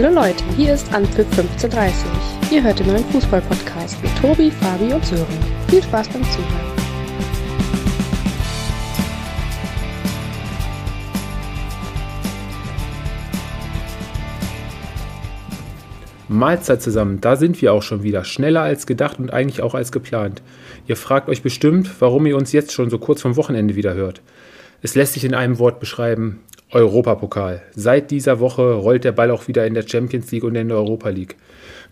Hallo Leute, hier ist Anpfiff 1530. Ihr hört den neuen Fußball-Podcast mit Tobi, Fabi und Sören. Viel Spaß beim Zuhören. Mahlzeit zusammen, da sind wir auch schon wieder. Schneller als gedacht und eigentlich auch als geplant. Ihr fragt euch bestimmt, warum ihr uns jetzt schon so kurz vom Wochenende wieder hört. Es lässt sich in einem Wort beschreiben. Europapokal. Seit dieser Woche rollt der Ball auch wieder in der Champions League und in der Europa League.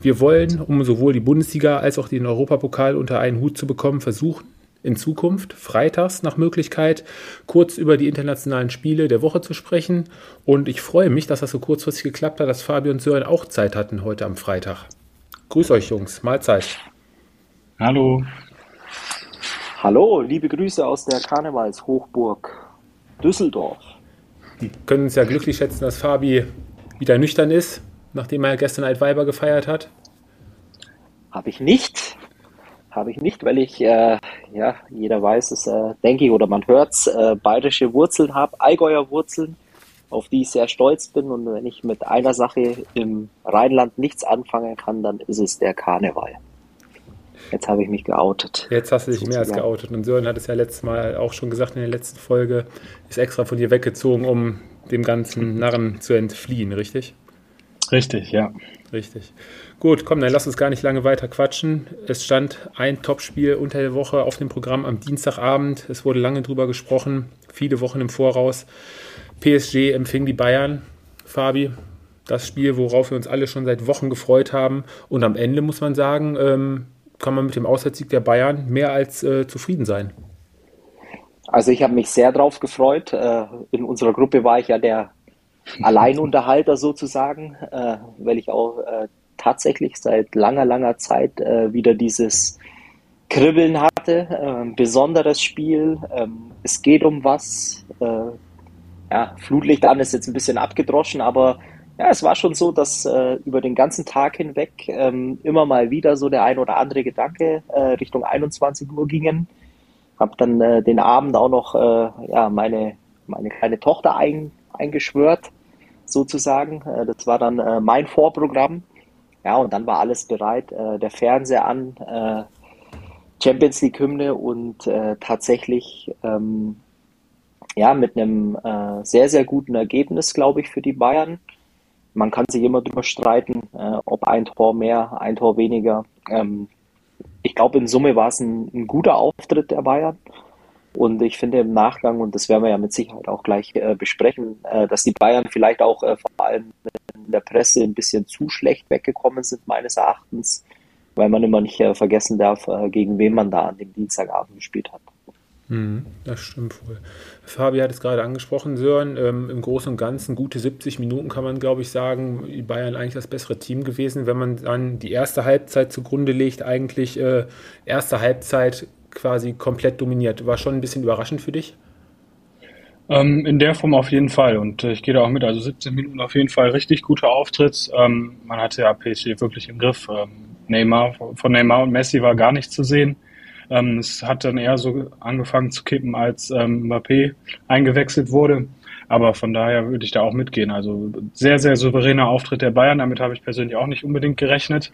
Wir wollen, um sowohl die Bundesliga als auch den Europapokal unter einen Hut zu bekommen, versuchen, in Zukunft freitags nach Möglichkeit kurz über die internationalen Spiele der Woche zu sprechen. Und ich freue mich, dass das so kurzfristig geklappt hat, dass Fabio und Sören auch Zeit hatten heute am Freitag. Grüß euch, Jungs. Mahlzeit. Hallo. Hallo, liebe Grüße aus der Karnevalshochburg Düsseldorf. Können uns ja glücklich schätzen, dass Fabi wieder nüchtern ist, nachdem er gestern Altweiber gefeiert hat. Habe ich nicht. Habe ich nicht, weil ich, äh, ja, jeder weiß es, äh, denke ich, oder man hört es, äh, bayerische Wurzeln habe, Allgäuer Wurzeln, auf die ich sehr stolz bin. Und wenn ich mit einer Sache im Rheinland nichts anfangen kann, dann ist es der Karneval. Jetzt habe ich mich geoutet. Jetzt hast du dich mehr als geoutet. Und Sören hat es ja letztes Mal auch schon gesagt in der letzten Folge, ist extra von dir weggezogen, um dem ganzen Narren zu entfliehen, richtig? Richtig, ja. Richtig. Gut, komm, dann lass uns gar nicht lange weiter quatschen. Es stand ein Topspiel unter der Woche auf dem Programm am Dienstagabend. Es wurde lange drüber gesprochen, viele Wochen im Voraus. PSG empfing die Bayern. Fabi, das Spiel, worauf wir uns alle schon seit Wochen gefreut haben. Und am Ende muss man sagen, ähm, kann man mit dem Auswärtssieg der Bayern mehr als äh, zufrieden sein. Also ich habe mich sehr drauf gefreut. Äh, in unserer Gruppe war ich ja der Alleinunterhalter sozusagen, äh, weil ich auch äh, tatsächlich seit langer, langer Zeit äh, wieder dieses Kribbeln hatte. Äh, besonderes Spiel. Ähm, es geht um was. Äh, ja, Flutlicht an ist jetzt ein bisschen abgedroschen, aber ja, es war schon so, dass äh, über den ganzen Tag hinweg ähm, immer mal wieder so der ein oder andere Gedanke äh, Richtung 21 Uhr gingen. Hab dann äh, den Abend auch noch äh, ja, meine, meine kleine Tochter ein, eingeschwört, sozusagen. Äh, das war dann äh, mein Vorprogramm. Ja, und dann war alles bereit, der Fernseher an, Champions League Hymne und tatsächlich ähm, ja mit einem sehr, sehr guten Ergebnis, glaube ich, für die Bayern man kann sich immer drüber streiten, äh, ob ein Tor mehr, ein Tor weniger. Ähm, ich glaube, in Summe war es ein, ein, guter Auftritt der Bayern. Und ich finde im Nachgang, und das werden wir ja mit Sicherheit auch gleich äh, besprechen, äh, dass die Bayern vielleicht auch äh, vor allem in der Presse ein bisschen zu schlecht weggekommen sind, meines Erachtens, weil man immer nicht äh, vergessen darf, äh, gegen wen man da an dem Dienstagabend gespielt hat. Mhm, das stimmt wohl. Fabi hat es gerade angesprochen, Sören. Ähm, Im Großen und Ganzen gute 70 Minuten kann man, glaube ich, sagen, Bayern eigentlich das bessere Team gewesen. Wenn man dann die erste Halbzeit zugrunde legt, eigentlich äh, erste Halbzeit quasi komplett dominiert. War schon ein bisschen überraschend für dich? Ähm, in der Form auf jeden Fall. Und äh, ich gehe da auch mit. Also 17 Minuten auf jeden Fall richtig guter Auftritt. Ähm, man hatte ja PSG wirklich im Griff. Ähm, Neymar, von Neymar und Messi war gar nicht zu sehen. Ähm, es hat dann eher so angefangen zu kippen, als ähm, Mbappé eingewechselt wurde. Aber von daher würde ich da auch mitgehen. Also sehr, sehr souveräner Auftritt der Bayern. Damit habe ich persönlich auch nicht unbedingt gerechnet.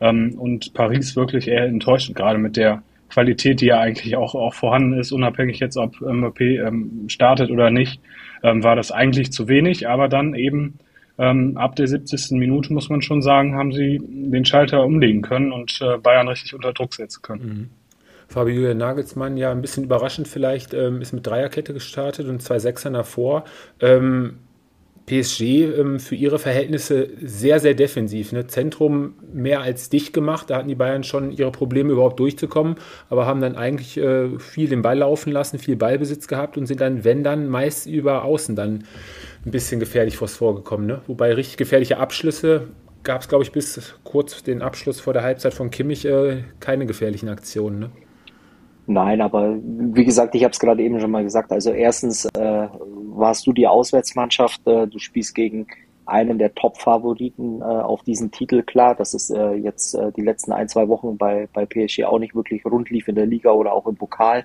Ähm, und Paris wirklich eher enttäuschend, gerade mit der Qualität, die ja eigentlich auch, auch vorhanden ist, unabhängig jetzt, ob Mbappé ähm, startet oder nicht, ähm, war das eigentlich zu wenig. Aber dann eben ähm, ab der 70. Minute, muss man schon sagen, haben sie den Schalter umlegen können und äh, Bayern richtig unter Druck setzen können. Mhm. Fabio Nagelsmann ja ein bisschen überraschend vielleicht, ähm, ist mit Dreierkette gestartet und zwei Sechsern davor. Ähm, PSG ähm, für ihre Verhältnisse sehr, sehr defensiv. Ne? Zentrum mehr als dicht gemacht. Da hatten die Bayern schon ihre Probleme überhaupt durchzukommen, aber haben dann eigentlich äh, viel den Ball laufen lassen, viel Ballbesitz gehabt und sind dann, wenn dann, meist über Außen dann ein bisschen gefährlich vors vorgekommen. Ne? Wobei richtig gefährliche Abschlüsse gab es, glaube ich, bis kurz den Abschluss vor der Halbzeit von Kimmich äh, keine gefährlichen Aktionen. Ne? Nein, aber wie gesagt, ich habe es gerade eben schon mal gesagt. Also erstens äh, warst du die Auswärtsmannschaft, äh, du spielst gegen einen der Top-Favoriten äh, auf diesen Titel. Klar, dass es äh, jetzt äh, die letzten ein, zwei Wochen bei, bei PSG auch nicht wirklich rund lief in der Liga oder auch im Pokal.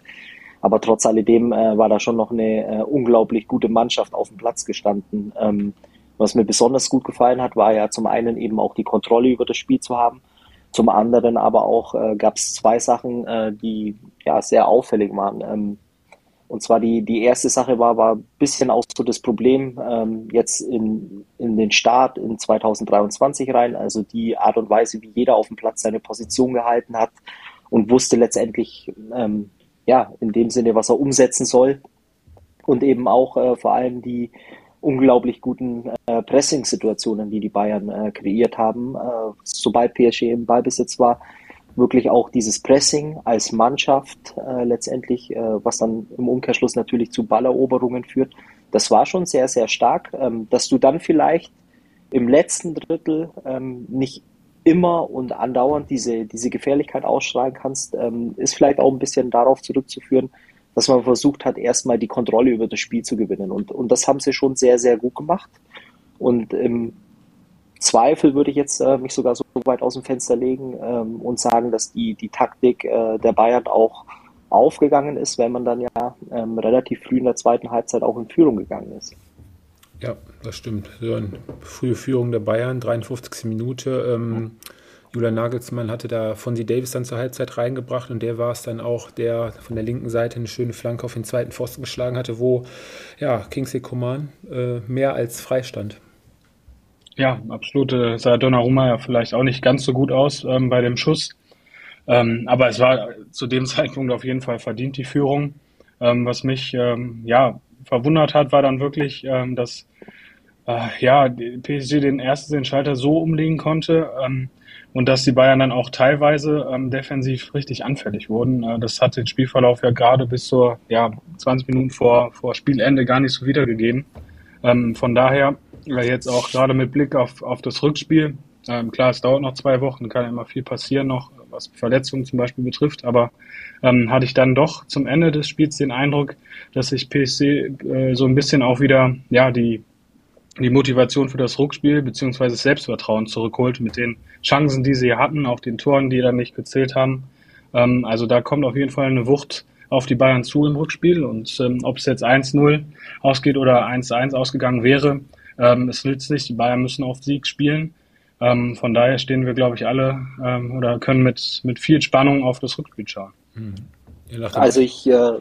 Aber trotz alledem äh, war da schon noch eine äh, unglaublich gute Mannschaft auf dem Platz gestanden. Ähm, Was mir besonders gut gefallen hat, war ja zum einen eben auch die Kontrolle über das Spiel zu haben. Zum anderen aber auch äh, gab es zwei Sachen, äh, die ja sehr auffällig waren. Ähm, und zwar die, die erste Sache war, war ein bisschen auch so das Problem ähm, jetzt in, in den Start in 2023 rein, also die Art und Weise, wie jeder auf dem Platz seine Position gehalten hat und wusste letztendlich, ähm, ja, in dem Sinne, was er umsetzen soll. Und eben auch äh, vor allem die unglaublich guten äh, Pressing-Situationen, die die Bayern äh, kreiert haben, äh, sobald PSG im Ballbesitz war, wirklich auch dieses Pressing als Mannschaft äh, letztendlich, äh, was dann im Umkehrschluss natürlich zu Balleroberungen führt, das war schon sehr, sehr stark. Ähm, dass du dann vielleicht im letzten Drittel ähm, nicht immer und andauernd diese, diese Gefährlichkeit ausstrahlen kannst, ähm, ist vielleicht auch ein bisschen darauf zurückzuführen, dass man versucht hat, erstmal die Kontrolle über das Spiel zu gewinnen. Und, und das haben sie schon sehr, sehr gut gemacht. Und im Zweifel würde ich jetzt äh, mich sogar so weit aus dem Fenster legen ähm, und sagen, dass die, die Taktik äh, der Bayern auch aufgegangen ist, wenn man dann ja ähm, relativ früh in der zweiten Halbzeit auch in Führung gegangen ist. Ja, das stimmt. So eine frühe Führung der Bayern, 53. Minute. Ähm, Julian Nagelsmann hatte da Fonsi Davis dann zur Halbzeit reingebracht und der war es dann auch, der von der linken Seite eine schöne Flanke auf den zweiten Pfosten geschlagen hatte, wo ja, Kingsley Coman äh, mehr als freistand. Ja, absolut. Äh, sah Donnarumma ja vielleicht auch nicht ganz so gut aus ähm, bei dem Schuss. Ähm, aber es war zu dem Zeitpunkt auf jeden Fall verdient, die Führung. Ähm, was mich ähm, ja verwundert hat, war dann wirklich, ähm, dass äh, ja, PSG den ersten den Schalter so umlegen konnte ähm, und dass die Bayern dann auch teilweise ähm, defensiv richtig anfällig wurden. Äh, das hat den Spielverlauf ja gerade bis zur ja, 20 Minuten vor, vor Spielende gar nicht so wiedergegeben. Ähm, von daher jetzt auch gerade mit Blick auf, auf das Rückspiel. Ähm, klar, es dauert noch zwei Wochen, kann immer viel passieren noch, was Verletzungen zum Beispiel betrifft, aber ähm, hatte ich dann doch zum Ende des Spiels den Eindruck, dass sich PSG äh, so ein bisschen auch wieder ja die die Motivation für das Rückspiel beziehungsweise das Selbstvertrauen zurückholt mit den Chancen, die sie hatten, auch den Toren, die dann nicht gezählt haben. Ähm, also da kommt auf jeden Fall eine Wucht auf die Bayern zu im Rückspiel und ähm, ob es jetzt 1-0 ausgeht oder 1-1 ausgegangen wäre, ähm, es nützt nicht, die Bayern müssen auf Sieg spielen. Ähm, von daher stehen wir, glaube ich, alle ähm, oder können mit, mit viel Spannung auf das Rückspiel schauen. Mhm. Also ich, äh,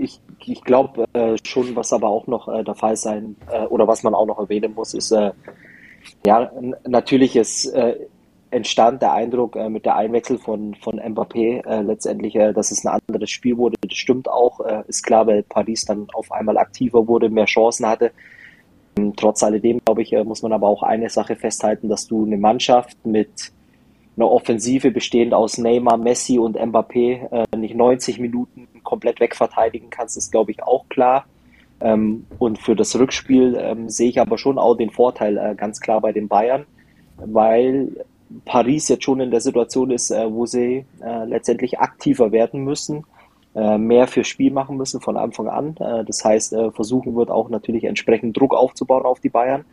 ich, ich glaube äh, schon, was aber auch noch äh, der Fall sein äh, oder was man auch noch erwähnen muss, ist äh, ja natürlich ist äh, entstand der Eindruck äh, mit der Einwechsel von, von Mbappé letztendlich, dass es ein anderes Spiel wurde. Das stimmt auch. Ist klar, weil Paris dann auf einmal aktiver wurde, mehr Chancen hatte. Trotz alledem, glaube ich, muss man aber auch eine Sache festhalten, dass du eine Mannschaft mit einer Offensive bestehend aus Neymar, Messi und Mbappé äh, nicht 90 Minuten komplett wegverteidigen kannst, ist, glaube ich, auch klar. Ähm, und für das Rückspiel ähm, sehe ich aber schon auch den Vorteil äh, ganz klar bei den Bayern, weil Paris jetzt schon in der Situation ist, wo sie letztendlich aktiver werden müssen äh, mehr fürs Spiel machen müssen von Anfang an. Äh, das heißt, äh, versuchen wird auch natürlich entsprechend Druck aufzubauen auf die Bayern.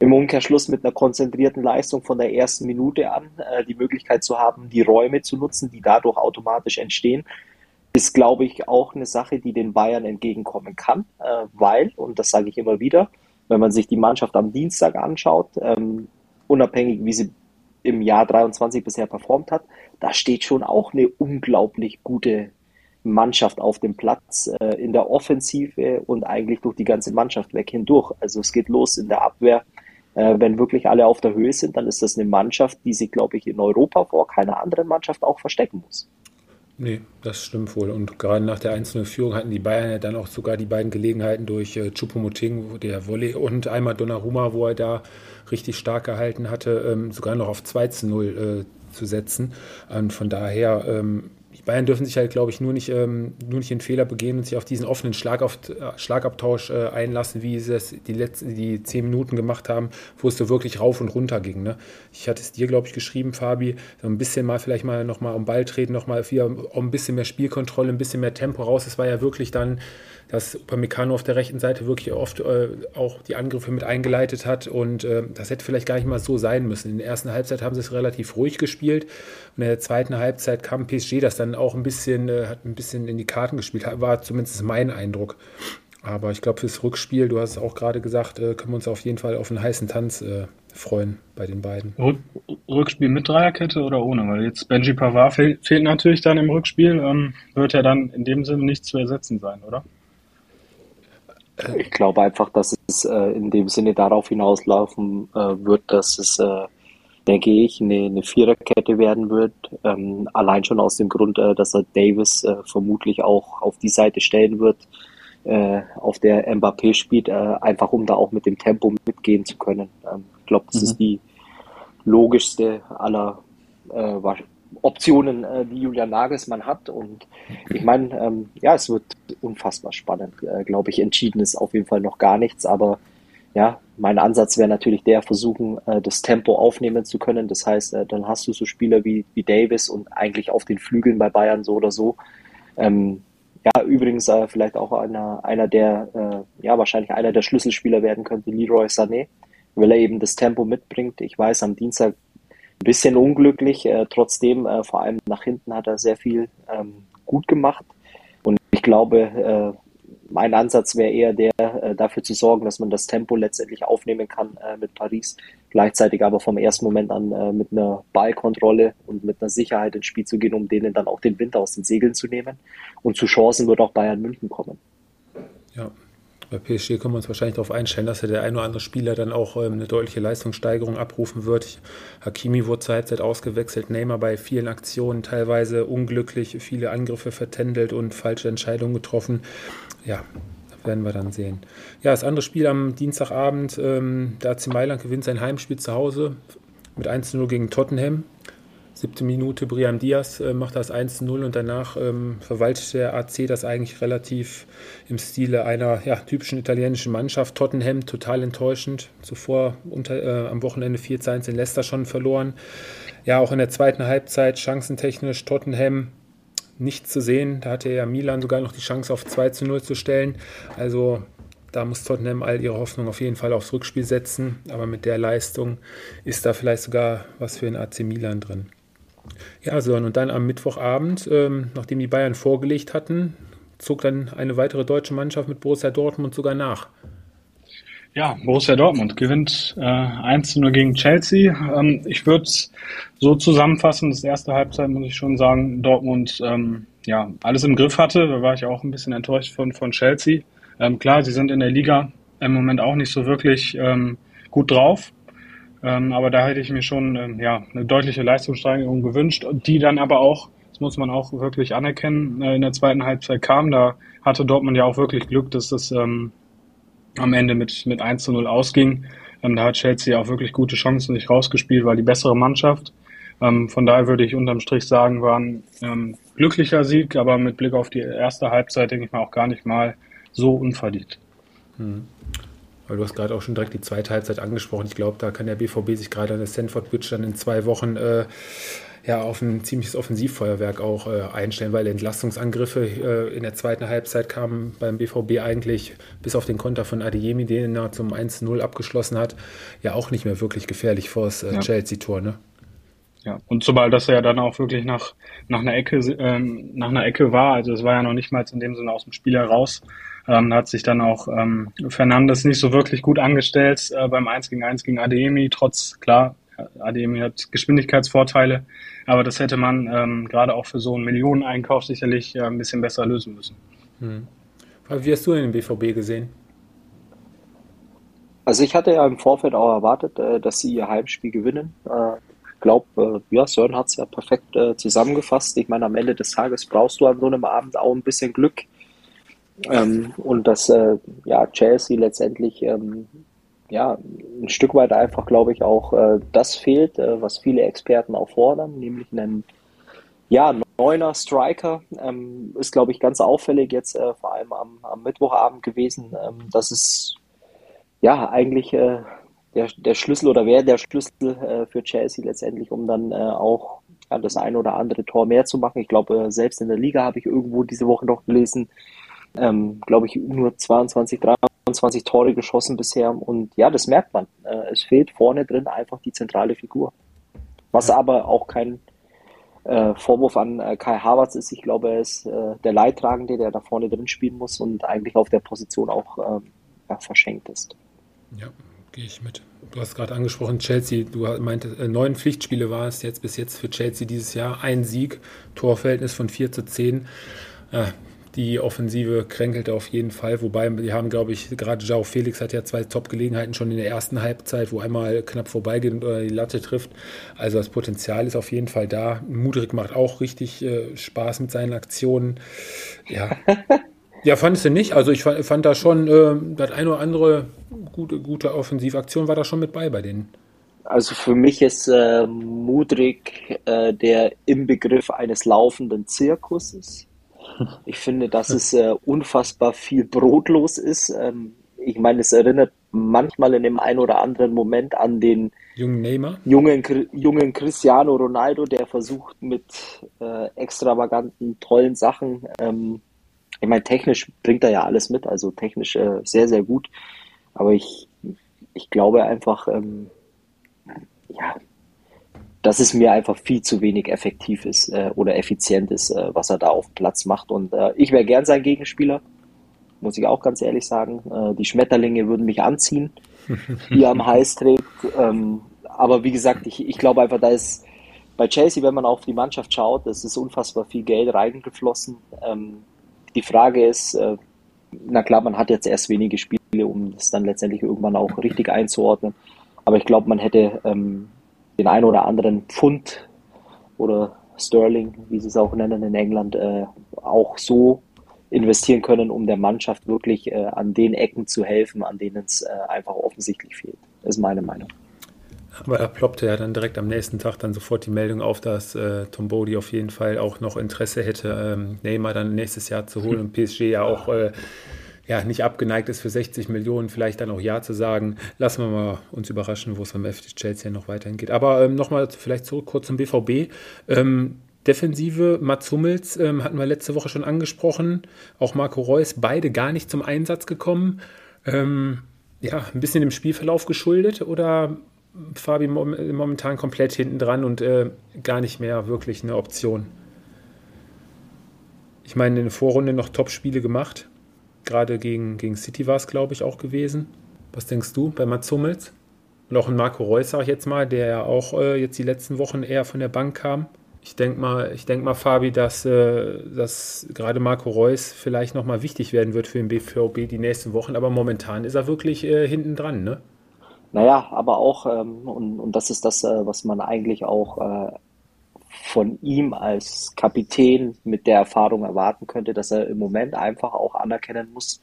Im Umkehrschluss mit einer konzentrierten Leistung von der ersten Minute an die Möglichkeit zu haben, die Räume zu nutzen, die dadurch automatisch entstehen, ist, glaube ich, auch eine Sache, die den Bayern entgegenkommen kann, weil, und das sage ich immer wieder, wenn man sich die Mannschaft am Dienstag anschaut, ähm, unabhängig wie sie im Jahr 23 bisher performt hat, da steht schon auch eine unglaublich gute Mannschaft auf dem Platz, äh, in der Offensive und eigentlich durch die ganze Mannschaft weg hindurch. Also es geht los in der Abwehr. Äh, wenn wirklich alle auf der Höhe sind, dann ist das eine Mannschaft, die sich, glaube ich, in Europa vor keiner anderen Mannschaft auch verstecken muss. Nee, das stimmt wohl. Und gerade nach der einzelnen Führung hatten die Bayern ja dann auch sogar die beiden Gelegenheiten durch äh, Chupomoting, der Volley, und einmal Donnarumma, wo er da richtig stark gehalten hatte, ähm, sogar noch auf 2 zu 0 äh, zu setzen. Und von daher ähm, die Bayern dürfen sich halt, glaube ich, nur nicht, ähm, nur nicht den Fehler begehen und sich auf diesen offenen Schlagauf, äh, Schlagabtausch äh, einlassen, wie sie es die letzten die zehn Minuten gemacht haben, wo es so wirklich rauf und runter ging. Ne? Ich hatte es dir, glaube ich, geschrieben, Fabi, so ein bisschen mal vielleicht mal nochmal um Ball treten, nochmal wieder um ein bisschen mehr Spielkontrolle, ein bisschen mehr Tempo raus. Es war ja wirklich dann dass Upamecano auf der rechten Seite wirklich oft äh, auch die Angriffe mit eingeleitet hat und äh, das hätte vielleicht gar nicht mal so sein müssen. In der ersten Halbzeit haben sie es relativ ruhig gespielt und in der zweiten Halbzeit kam PSG, das dann auch ein bisschen, äh, hat ein bisschen in die Karten gespielt, war zumindest mein Eindruck. Aber ich glaube, fürs Rückspiel, du hast es auch gerade gesagt, äh, können wir uns auf jeden Fall auf einen heißen Tanz äh, freuen bei den beiden. Rück, Rückspiel mit Dreierkette oder ohne? Weil jetzt Benji Pavard fehl, fehlt natürlich dann im Rückspiel. Ähm, wird er dann in dem Sinne nicht zu ersetzen sein, oder? Ich glaube einfach, dass es äh, in dem Sinne darauf hinauslaufen äh, wird, dass es, äh, denke ich, eine, eine Viererkette werden wird. Ähm, allein schon aus dem Grund, äh, dass er Davis äh, vermutlich auch auf die Seite stellen wird, äh, auf der Mbappé spielt, einfach um da auch mit dem Tempo mitgehen zu können. Ähm, ich glaube, das mhm. ist die logischste aller Optionen, äh, die Julian Nagelsmann hat. Und ich meine, ähm, ja, es wird unfassbar spannend, äh, glaube ich. Entschieden ist auf jeden Fall noch gar nichts, aber ja, mein Ansatz wäre natürlich der, versuchen, äh, das Tempo aufnehmen zu können. Das heißt, äh, dann hast du so Spieler wie, wie Davis und eigentlich auf den Flügeln bei Bayern so oder so. Ähm, ja, übrigens äh, vielleicht auch einer, einer der, äh, ja, wahrscheinlich einer der Schlüsselspieler werden könnte, Leroy Sané, weil er eben das Tempo mitbringt. Ich weiß, am Dienstag ein bisschen unglücklich. Äh, trotzdem, äh, vor allem nach hinten hat er sehr viel ähm, gut gemacht. Und ich glaube, mein Ansatz wäre eher der, äh, dafür zu sorgen, dass man das Tempo letztendlich aufnehmen kann äh, mit Paris, gleichzeitig aber vom ersten Moment an äh, mit einer Ballkontrolle und mit einer Sicherheit ins Spiel zu gehen, um denen dann auch den Wind aus den Segeln zu nehmen. Und zu Chancen wird auch Bayern München kommen. Ja, bei PSG können wir uns wahrscheinlich darauf einstellen, dass der ein oder andere Spieler dann auch ähm, eine deutliche Leistungssteigerung abrufen wird. Hakimi wurde zur Halbzeit ausgewechselt, Neymar bei vielen Aktionen teilweise unglücklich, viele Angriffe vertändelt und falsche Entscheidungen getroffen. Ja, werden wir dann sehen. Ja, das andere Spiel am Dienstagabend, ähm, der AC Mailand gewinnt sein Heimspiel zu Hause mit 1-0 gegen Tottenham. Siebte Minute, Brian Diaz äh, macht das 1-0 und danach ähm, verwaltet der AC das eigentlich relativ im Stile einer ja, typischen italienischen Mannschaft. Tottenham total enttäuschend. Zuvor unter, äh, am Wochenende 4-1 in Leicester schon verloren. Ja, auch in der zweiten Halbzeit chancentechnisch Tottenham nichts zu sehen. Da hatte ja Milan sogar noch die Chance auf 2 0 zu stellen. Also da muss Tottenham all ihre Hoffnung auf jeden Fall aufs Rückspiel setzen. Aber mit der Leistung ist da vielleicht sogar was für den AC Milan drin. Ja, so und dann am Mittwochabend, ähm, nachdem die Bayern vorgelegt hatten, zog dann eine weitere deutsche Mannschaft mit Borussia Dortmund sogar nach. Ja, Borussia Dortmund gewinnt äh, 1 0 gegen Chelsea. Ähm, ich würde es so zusammenfassen, das erste Halbzeit muss ich schon sagen, Dortmund ähm, ja alles im Griff hatte. Da war ich auch ein bisschen enttäuscht von, von Chelsea. Ähm, klar, sie sind in der Liga im Moment auch nicht so wirklich ähm, gut drauf. Ähm, aber da hätte ich mir schon ähm, ja, eine deutliche Leistungssteigerung gewünscht, die dann aber auch, das muss man auch wirklich anerkennen, äh, in der zweiten Halbzeit kam. Da hatte Dortmund ja auch wirklich Glück, dass das ähm, am Ende mit, mit 1 zu 0 ausging. Ähm, da hat Chelsea auch wirklich gute Chancen sich rausgespielt, war die bessere Mannschaft. Ähm, von daher würde ich unterm Strich sagen, war ein ähm, glücklicher Sieg, aber mit Blick auf die erste Halbzeit denke ich mal auch gar nicht mal so unverdient. Mhm. Weil du hast gerade auch schon direkt die zweite Halbzeit angesprochen. Ich glaube, da kann der BVB sich gerade an der Stanford Bridge dann in zwei Wochen äh, ja, auf ein ziemliches Offensivfeuerwerk auch äh, einstellen, weil Entlastungsangriffe äh, in der zweiten Halbzeit kamen beim BVB eigentlich bis auf den Konter von Adeyemi, den er zum 1-0 abgeschlossen hat, ja auch nicht mehr wirklich gefährlich vor das äh, ja. Chelsea-Tor. Ne? Ja, und sobald das ja dann auch wirklich nach, nach, einer Ecke, ähm, nach einer Ecke war, also es war ja noch nicht mal in dem Sinne aus dem Spiel heraus, ähm, hat sich dann auch ähm, Fernandes nicht so wirklich gut angestellt äh, beim 1 gegen 1 gegen Ademi, trotz, klar, Ademi hat Geschwindigkeitsvorteile, aber das hätte man ähm, gerade auch für so einen Millioneneinkauf sicherlich äh, ein bisschen besser lösen müssen. Hm. Wie hast du den BVB gesehen? Also ich hatte ja im Vorfeld auch erwartet, äh, dass sie ihr Heimspiel gewinnen. Äh, ich glaube, äh, ja, Sören hat es ja perfekt äh, zusammengefasst. Ich meine, am Ende des Tages brauchst du an so einem Abend auch ein bisschen Glück. Ähm, und dass äh, ja, Chelsea letztendlich ähm, ja, ein Stück weit einfach, glaube ich, auch äh, das fehlt, äh, was viele Experten auch fordern, nämlich einen ja, neuner Striker. Ähm, ist, glaube ich, ganz auffällig jetzt äh, vor allem am, am Mittwochabend gewesen. Ähm, dass es ja eigentlich äh, der, der Schlüssel oder wäre der Schlüssel äh, für Chelsea letztendlich, um dann auch ja, das ein oder andere Tor mehr zu machen. Ich glaube, selbst in der Liga habe ich irgendwo diese Woche noch gelesen, ähm, glaube ich, nur 22, 23 Tore geschossen bisher. Und ja, das merkt man. Äh, es fehlt vorne drin einfach die zentrale Figur. Was aber auch kein, äh, Vorwurf an äh, Kai Havertz ist. Ich glaube, er ist äh, der Leidtragende, der da vorne drin spielen muss und eigentlich auf der Position auch ähm, ja, verschenkt ist. Ja, gehe ich mit. Du hast gerade angesprochen, Chelsea, du meintest, äh, neun Pflichtspiele war es jetzt bis jetzt für Chelsea dieses Jahr. Ein Sieg, Torverhältnis von 4 zu 10. Äh, die Offensive kränkelte auf jeden Fall, wobei die haben, glaube ich, gerade Jao Felix hat ja zwei Top-Gelegenheiten schon in der ersten Halbzeit, wo einmal knapp vorbeigeht und die Latte trifft. Also das Potenzial ist auf jeden Fall da. Mudrik macht auch richtig äh, Spaß mit seinen Aktionen. Ja. ja, fandest du nicht? Also ich fand, fand da schon, äh, das eine oder andere gute, gute Offensivaktion war da schon mit bei bei denen. Also für mich ist äh, Mudrik äh, der Inbegriff eines laufenden Zirkuses. Ich finde, dass es äh, unfassbar viel brotlos ist. Ähm, ich meine, es erinnert manchmal in dem einen oder anderen Moment an den jungen Neymar, jungen, jungen Cristiano Ronaldo, der versucht mit äh, extravaganten, tollen Sachen. Ähm, ich meine, technisch bringt er ja alles mit, also technisch äh, sehr, sehr gut. Aber ich, ich glaube einfach, ähm, ja, dass es mir einfach viel zu wenig effektiv ist äh, oder effizient ist, äh, was er da auf Platz macht. Und äh, ich wäre gern sein Gegenspieler, muss ich auch ganz ehrlich sagen. Äh, die Schmetterlinge würden mich anziehen, die er am Hals trägt. Ähm, aber wie gesagt, ich, ich glaube einfach, da ist bei Chelsea, wenn man auf die Mannschaft schaut, es ist unfassbar viel Geld reingeflossen. Ähm, die Frage ist, äh, na klar, man hat jetzt erst wenige Spiele, um das dann letztendlich irgendwann auch richtig einzuordnen. Aber ich glaube, man hätte ähm, den einen oder anderen Pfund oder Sterling, wie sie es auch nennen in England, äh, auch so investieren können, um der Mannschaft wirklich äh, an den Ecken zu helfen, an denen es äh, einfach offensichtlich fehlt. Ist meine Meinung. Aber da ploppte ja dann direkt am nächsten Tag dann sofort die Meldung auf, dass äh, Tom Bodie auf jeden Fall auch noch Interesse hätte, ähm, Neymar dann nächstes Jahr zu holen und PSG ja auch äh, ja, nicht abgeneigt ist, für 60 Millionen vielleicht dann auch Ja zu sagen. Lassen wir mal uns überraschen, wo es beim FC Chelsea noch weiterhin geht. Aber ähm, nochmal vielleicht zurück kurz zum BVB. Ähm, Defensive, Mats Hummels ähm, hatten wir letzte Woche schon angesprochen. Auch Marco Reus, beide gar nicht zum Einsatz gekommen. Ähm, ja, ein bisschen dem Spielverlauf geschuldet oder Fabi momentan komplett hinten dran und äh, gar nicht mehr wirklich eine Option? Ich meine, in der Vorrunde noch Top-Spiele gemacht. Gerade gegen, gegen City war es, glaube ich, auch gewesen. Was denkst du bei Mats Hummels? Und auch ein Marco Reus, sage ich jetzt mal, der ja auch äh, jetzt die letzten Wochen eher von der Bank kam. Ich denke mal, ich denk mal, Fabi, dass, äh, dass gerade Marco Reus vielleicht nochmal wichtig werden wird für den BVB die nächsten Wochen, aber momentan ist er wirklich äh, hinten dran, ne? Naja, aber auch, ähm, und, und das ist das, äh, was man eigentlich auch äh, von ihm als Kapitän mit der Erfahrung erwarten könnte, dass er im Moment einfach auch anerkennen muss,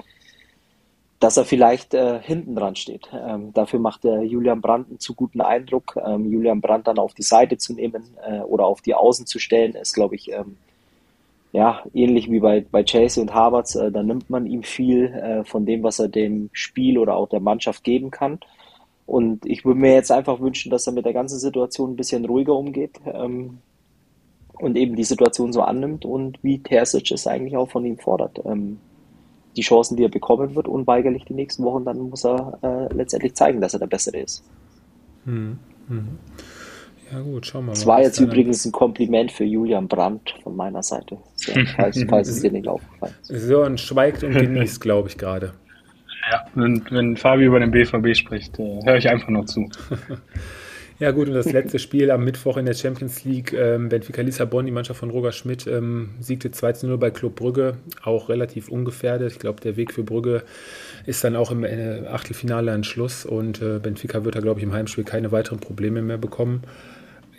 dass er vielleicht äh, hinten dran steht. Ähm, dafür macht der Julian Brandt einen zu guten Eindruck. Ähm, Julian Brandt dann auf die Seite zu nehmen äh, oder auf die Außen zu stellen, ist, glaube ich, ähm, ja, ähnlich wie bei, bei Chase und Havertz. Äh, da nimmt man ihm viel äh, von dem, was er dem Spiel oder auch der Mannschaft geben kann. Und ich würde mir jetzt einfach wünschen, dass er mit der ganzen Situation ein bisschen ruhiger umgeht. Und eben die Situation so annimmt und wie Terzic es eigentlich auch von ihm fordert. Ähm, die Chancen, die er bekommen wird, unweigerlich die nächsten Wochen, dann muss er äh, letztendlich zeigen, dass er der Bessere ist. Hm, hm. Ja gut, schauen wir mal. Das war jetzt übrigens ein Kompliment für Julian Brandt von meiner Seite, so, falls, falls es dir nicht aufgefallen ist. So, und schweigt und genießt, glaube ich, gerade. Ja, wenn, wenn Fabi über den BVB spricht, äh, höre ich einfach nur zu. Ja gut, und das letzte Spiel am Mittwoch in der Champions League, ähm, Benfica Lissabon, die Mannschaft von Roger Schmidt, ähm, siegte 2-0 bei Club Brügge, auch relativ ungefährdet. Ich glaube, der Weg für Brügge ist dann auch im äh, Achtelfinale ein Schluss und äh, Benfica wird da, glaube ich, im Heimspiel keine weiteren Probleme mehr bekommen.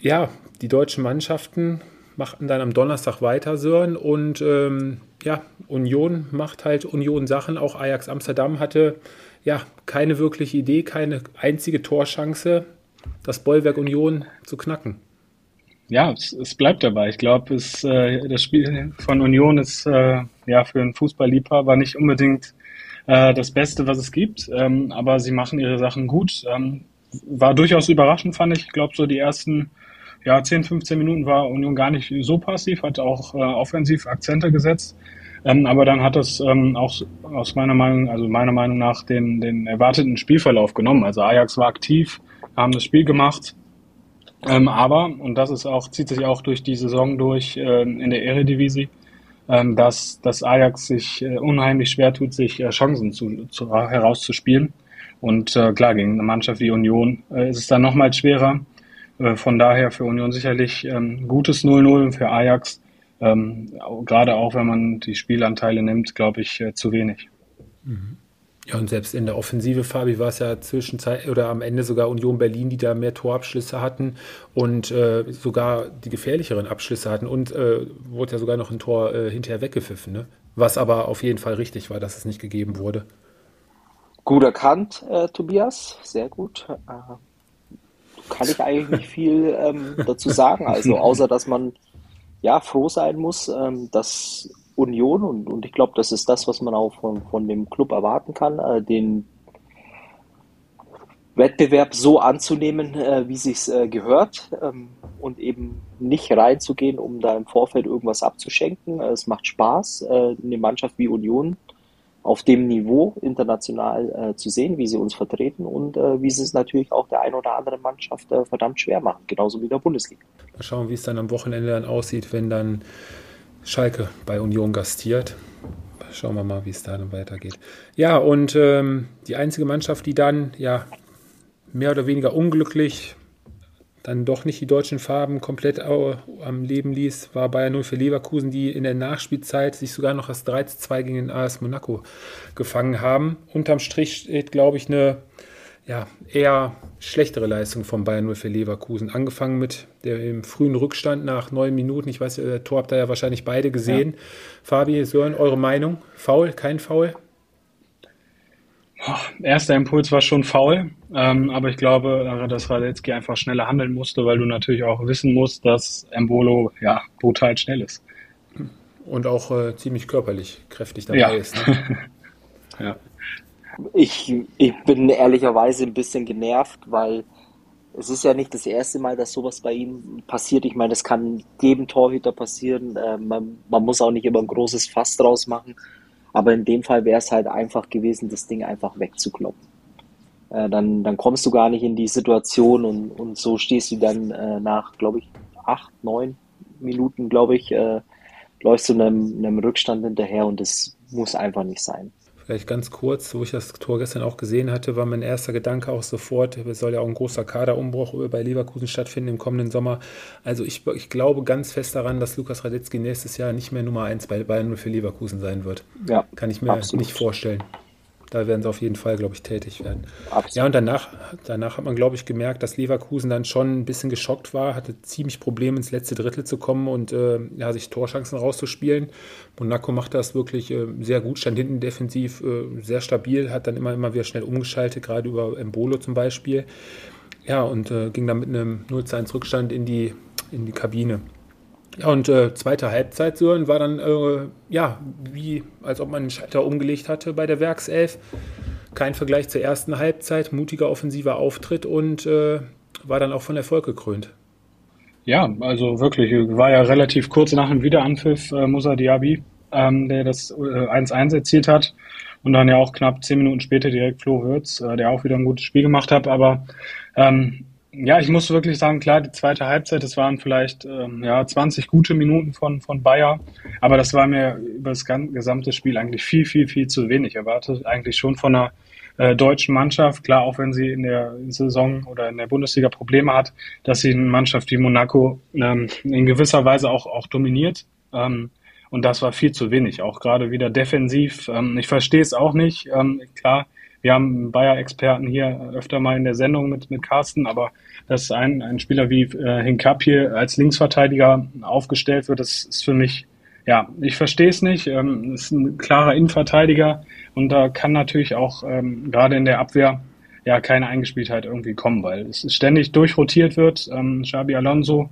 Ja, die deutschen Mannschaften machten dann am Donnerstag weiter, Sören, und ähm, ja, Union macht halt Union Sachen. Auch Ajax Amsterdam hatte ja keine wirkliche Idee, keine einzige Torschance das Bollwerk Union zu knacken. Ja, es, es bleibt dabei. Ich glaube, äh, das Spiel von Union ist äh, ja für einen Fußballliebhaber nicht unbedingt äh, das Beste, was es gibt, ähm, aber sie machen ihre Sachen gut. Ähm, war durchaus überraschend, fand ich. Ich glaube, so die ersten ja, 10, 15 Minuten war Union gar nicht so passiv, hat auch äh, offensiv Akzente gesetzt. Ähm, aber dann hat es ähm, auch aus meiner Meinung, also meiner Meinung nach den, den erwarteten Spielverlauf genommen. Also Ajax war aktiv, haben das Spiel gemacht. Ähm, aber, und das ist auch, zieht sich auch durch die Saison durch ähm, in der Eredivisie, ähm, dass, dass Ajax sich äh, unheimlich schwer tut, sich äh, Chancen zu, zu, herauszuspielen. Und äh, klar, gegen eine Mannschaft wie Union äh, ist es dann nochmal schwerer. Äh, von daher für Union sicherlich ähm, gutes 0-0 für Ajax. Ähm, gerade auch wenn man die Spielanteile nimmt, glaube ich, äh, zu wenig. Mhm. Ja, und selbst in der Offensive, Fabi, war es ja zwischenzeit oder am Ende sogar Union Berlin, die da mehr Torabschlüsse hatten und äh, sogar die gefährlicheren Abschlüsse hatten und äh, wurde ja sogar noch ein Tor äh, hinterher weggepfiffen, ne? Was aber auf jeden Fall richtig war, dass es nicht gegeben wurde. Gut erkannt, äh, Tobias, sehr gut. Äh, kann ich eigentlich nicht viel ähm, dazu sagen, also außer dass man ja froh sein muss, ähm, dass Union und, und ich glaube, das ist das, was man auch von, von dem Club erwarten kann, äh, den Wettbewerb so anzunehmen, äh, wie sich's äh, gehört ähm, und eben nicht reinzugehen, um da im Vorfeld irgendwas abzuschenken. Äh, es macht Spaß, äh, eine Mannschaft wie Union auf dem Niveau international äh, zu sehen, wie sie uns vertreten und wie sie es natürlich auch der ein oder anderen Mannschaft verdammt schwer machen, genauso wie der Bundesliga. Mal schauen, wie es dann am Wochenende dann aussieht, wenn dann Schalke bei Union gastiert. Schauen wir mal, wie es da dann weitergeht. Ja, und ähm, die einzige Mannschaft, die dann ja mehr oder weniger unglücklich dann doch nicht die deutschen Farben komplett am Leben ließ, war Bayern 0 für Leverkusen, die in der Nachspielzeit sich sogar noch das 3 2 gegen den AS Monaco gefangen haben. Unterm Strich steht, glaube ich, eine ja, eher schlechtere Leistung von Bayern 0 für Leverkusen. Angefangen mit dem frühen Rückstand nach neun Minuten. Ich weiß, der Tor habt ihr ja wahrscheinlich beide gesehen. Ja. Fabi, Sören, eure Meinung? Faul, kein Faul? Erster Impuls war schon faul, ähm, aber ich glaube, dass Radetzky einfach schneller handeln musste, weil du natürlich auch wissen musst, dass Embolo ja brutal schnell ist. Und auch äh, ziemlich körperlich kräftig dabei ja. ist. Ne? ja. Ich, ich bin ehrlicherweise ein bisschen genervt, weil es ist ja nicht das erste Mal, dass sowas bei ihm passiert. Ich meine, das kann jedem Torhüter passieren. Äh, man, man muss auch nicht immer ein großes Fass draus machen. Aber in dem Fall wäre es halt einfach gewesen, das Ding einfach wegzukloppen. Äh, dann, dann kommst du gar nicht in die Situation und, und so stehst du dann äh, nach, glaube ich, acht, neun Minuten, glaube ich, äh, läufst du einem, einem Rückstand hinterher und das muss einfach nicht sein. Vielleicht ganz kurz, wo ich das Tor gestern auch gesehen hatte, war mein erster Gedanke auch sofort, es soll ja auch ein großer Kaderumbruch bei Leverkusen stattfinden im kommenden Sommer. Also ich, ich glaube ganz fest daran, dass Lukas Radetzky nächstes Jahr nicht mehr Nummer 1 bei Bayern nur für Leverkusen sein wird. Ja, Kann ich mir absolut. nicht vorstellen. Da werden sie auf jeden Fall, glaube ich, tätig werden. Absolut. Ja, und danach, danach hat man, glaube ich, gemerkt, dass Leverkusen dann schon ein bisschen geschockt war, hatte ziemlich Probleme, ins letzte Drittel zu kommen und äh, ja, sich Torschancen rauszuspielen. Monaco macht das wirklich äh, sehr gut, stand hinten defensiv äh, sehr stabil, hat dann immer, immer wieder schnell umgeschaltet, gerade über Embolo zum Beispiel. Ja, und äh, ging dann mit einem 0-1 Rückstand in die, in die Kabine. Ja, und äh, zweite Halbzeit so war dann, äh, ja, wie als ob man einen Schalter umgelegt hatte bei der Werkself. Kein Vergleich zur ersten Halbzeit, mutiger offensiver Auftritt und äh, war dann auch von Erfolg gekrönt. Ja, also wirklich, war ja relativ kurz nach dem Wiederanpfiff äh, Musa Diaby, ähm, der das 1-1 äh, erzielt hat. Und dann ja auch knapp zehn Minuten später direkt Flo Würz, äh, der auch wieder ein gutes Spiel gemacht hat. Aber ähm, ja, ich muss wirklich sagen, klar, die zweite Halbzeit, das waren vielleicht ähm, ja 20 gute Minuten von, von Bayer, aber das war mir über das gesamte Spiel eigentlich viel, viel, viel zu wenig. Erwartet eigentlich schon von einer äh, deutschen Mannschaft, klar, auch wenn sie in der Saison oder in der Bundesliga Probleme hat, dass sie eine Mannschaft wie Monaco ähm, in gewisser Weise auch, auch dominiert. Ähm, und das war viel zu wenig, auch gerade wieder defensiv. Ähm, ich verstehe es auch nicht. Ähm, klar, wir haben Bayer-Experten hier öfter mal in der Sendung mit, mit Carsten, aber dass ein, ein Spieler wie äh, Hinkap hier als Linksverteidiger aufgestellt wird, das ist für mich, ja, ich verstehe es nicht. Ähm, ist ein klarer Innenverteidiger und da kann natürlich auch ähm, gerade in der Abwehr ja keine Eingespieltheit irgendwie kommen, weil es ständig durchrotiert wird. Ähm, Xabi Alonso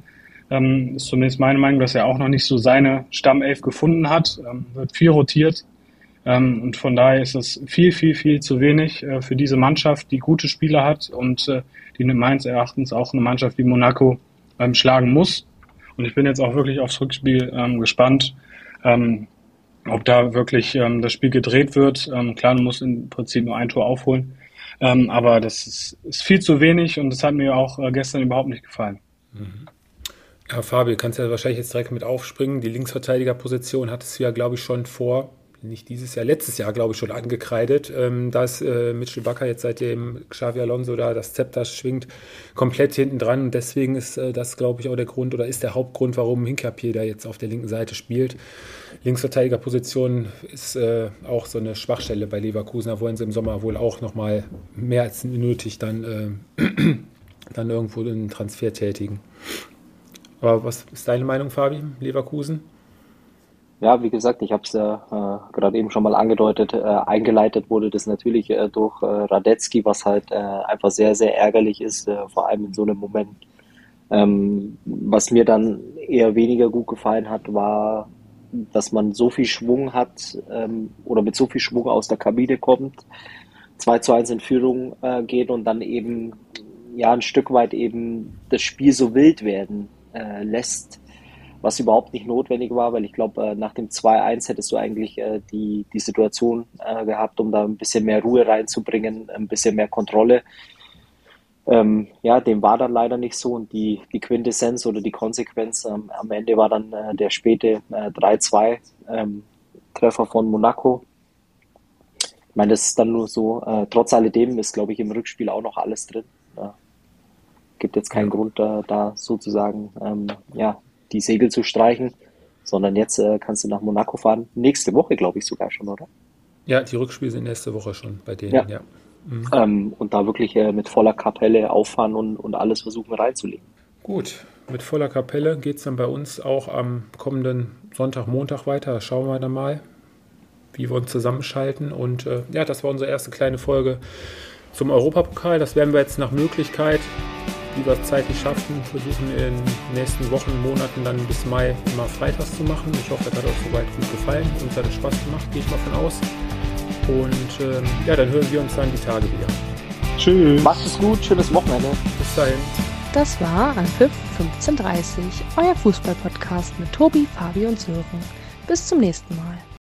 ähm, ist zumindest meine Meinung, dass er auch noch nicht so seine Stammelf gefunden hat, ähm, wird viel rotiert und von daher ist es viel, viel, viel zu wenig äh, für diese Mannschaft, die gute Spieler hat und äh, die meines Erachtens auch eine Mannschaft wie Monaco ähm, schlagen muss. Und ich bin jetzt auch wirklich aufs Rückspiel ähm, gespannt, ähm, ob da wirklich ähm, das Spiel gedreht wird. Ähm, klar, du musst im Prinzip nur ein Tor aufholen. Ähm, aber das ist, ist viel zu wenig und das hat mir auch äh, gestern überhaupt nicht gefallen. Mhm. Ja, Fabio, kannst ja wahrscheinlich jetzt direkt mit aufspringen. Die Linksverteidigerposition hattest du ja, glaube ich, schon vor, nicht dieses Jahr, letztes Jahr, glaube ich, schon angekreidet. Ähm, da ist äh, Mitchell Bakker jetzt seitdem Xavi Alonso da das Zepter schwingt, komplett hinten dran. Und deswegen ist äh, das, glaube ich, auch der Grund oder ist der Hauptgrund, warum Hinkapier da jetzt auf der linken Seite spielt. Linksverteidigerposition ist äh, auch so eine Schwachstelle bei Leverkusen. Da wollen sie im Sommer wohl auch nochmal mehr als nötig dann, äh, dann irgendwo einen Transfer tätigen. Aber was ist deine Meinung, Fabi, Leverkusen? Ja, wie gesagt, ich habe es ja äh, gerade eben schon mal angedeutet. Äh, eingeleitet wurde das natürlich äh, durch äh, Radetzky, was halt äh, einfach sehr, sehr ärgerlich ist, äh, vor allem in so einem Moment. Ähm, was mir dann eher weniger gut gefallen hat, war, dass man so viel Schwung hat ähm, oder mit so viel Schwung aus der Kabine kommt, 2 zu 1 in Führung äh, geht und dann eben ja ein Stück weit eben das Spiel so wild werden äh, lässt, was überhaupt nicht notwendig war, weil ich glaube, äh, nach dem 2-1 hättest du eigentlich äh, die, die Situation äh, gehabt, um da ein bisschen mehr Ruhe reinzubringen, ein bisschen mehr Kontrolle. Ähm, ja, dem war dann leider nicht so und die, die Quintessenz oder die Konsequenz ähm, am Ende war dann äh, der späte äh, 3-2 ähm, von Monaco. Ich meine, das ist dann nur so, äh, trotz alledem ist, glaube ich, im Rückspiel auch noch alles drin. Ja. Gibt jetzt keinen Grund, da, da sozusagen ähm, ja, die Segel zu streichen, sondern jetzt äh, kannst du nach Monaco fahren. Nächste Woche, glaube ich, sogar schon, oder? Ja, die Rückspiele sind nächste Woche schon bei denen, ja. ja. Mhm. Ähm, und da wirklich äh, mit voller Kapelle auffahren und, und alles versuchen reinzulegen. Gut, mit voller Kapelle geht es dann bei uns auch am kommenden Sonntag, Montag weiter. Schauen wir dann mal, wie wir uns zusammenschalten. Und äh, ja, das war unsere erste kleine Folge zum Europapokal. Das werden wir jetzt nach Möglichkeit die wir zeitlich schaffen, versuchen in den nächsten Wochen, Monaten dann bis Mai immer freitags zu machen. Ich hoffe, das hat euch soweit gut gefallen. Uns hat es Spaß gemacht, gehe ich mal von aus. Und ähm, ja, dann hören wir uns dann die Tage wieder. Tschüss. Macht es gut, schönes Wochenende. Bis dahin. Das war Anpfiff 1530, euer Fußballpodcast mit Tobi, Fabi und Sören. Bis zum nächsten Mal.